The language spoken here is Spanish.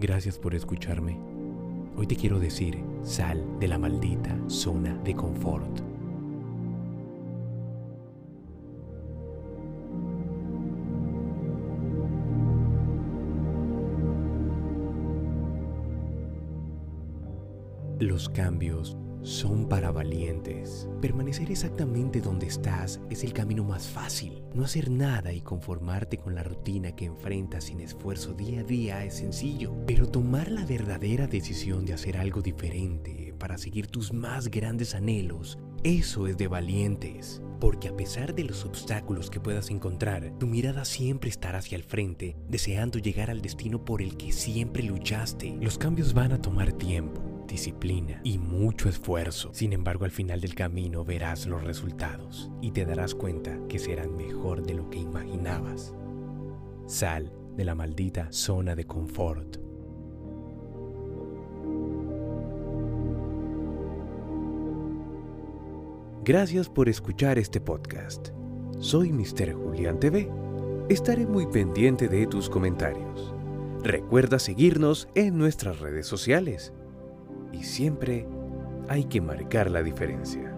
Gracias por escucharme. Hoy te quiero decir, sal de la maldita zona de confort. Los cambios son para valientes. Permanecer exactamente donde estás es el camino más fácil. No hacer nada y conformarte con la rutina que enfrentas sin esfuerzo día a día es sencillo. Pero tomar la verdadera decisión de hacer algo diferente para seguir tus más grandes anhelos, eso es de valientes. Porque a pesar de los obstáculos que puedas encontrar, tu mirada siempre estará hacia el frente, deseando llegar al destino por el que siempre luchaste. Los cambios van a tomar tiempo disciplina y mucho esfuerzo. Sin embargo, al final del camino verás los resultados y te darás cuenta que serán mejor de lo que imaginabas. Sal de la maldita zona de confort. Gracias por escuchar este podcast. Soy Mr. Julián TV. Estaré muy pendiente de tus comentarios. Recuerda seguirnos en nuestras redes sociales y siempre hay que marcar la diferencia.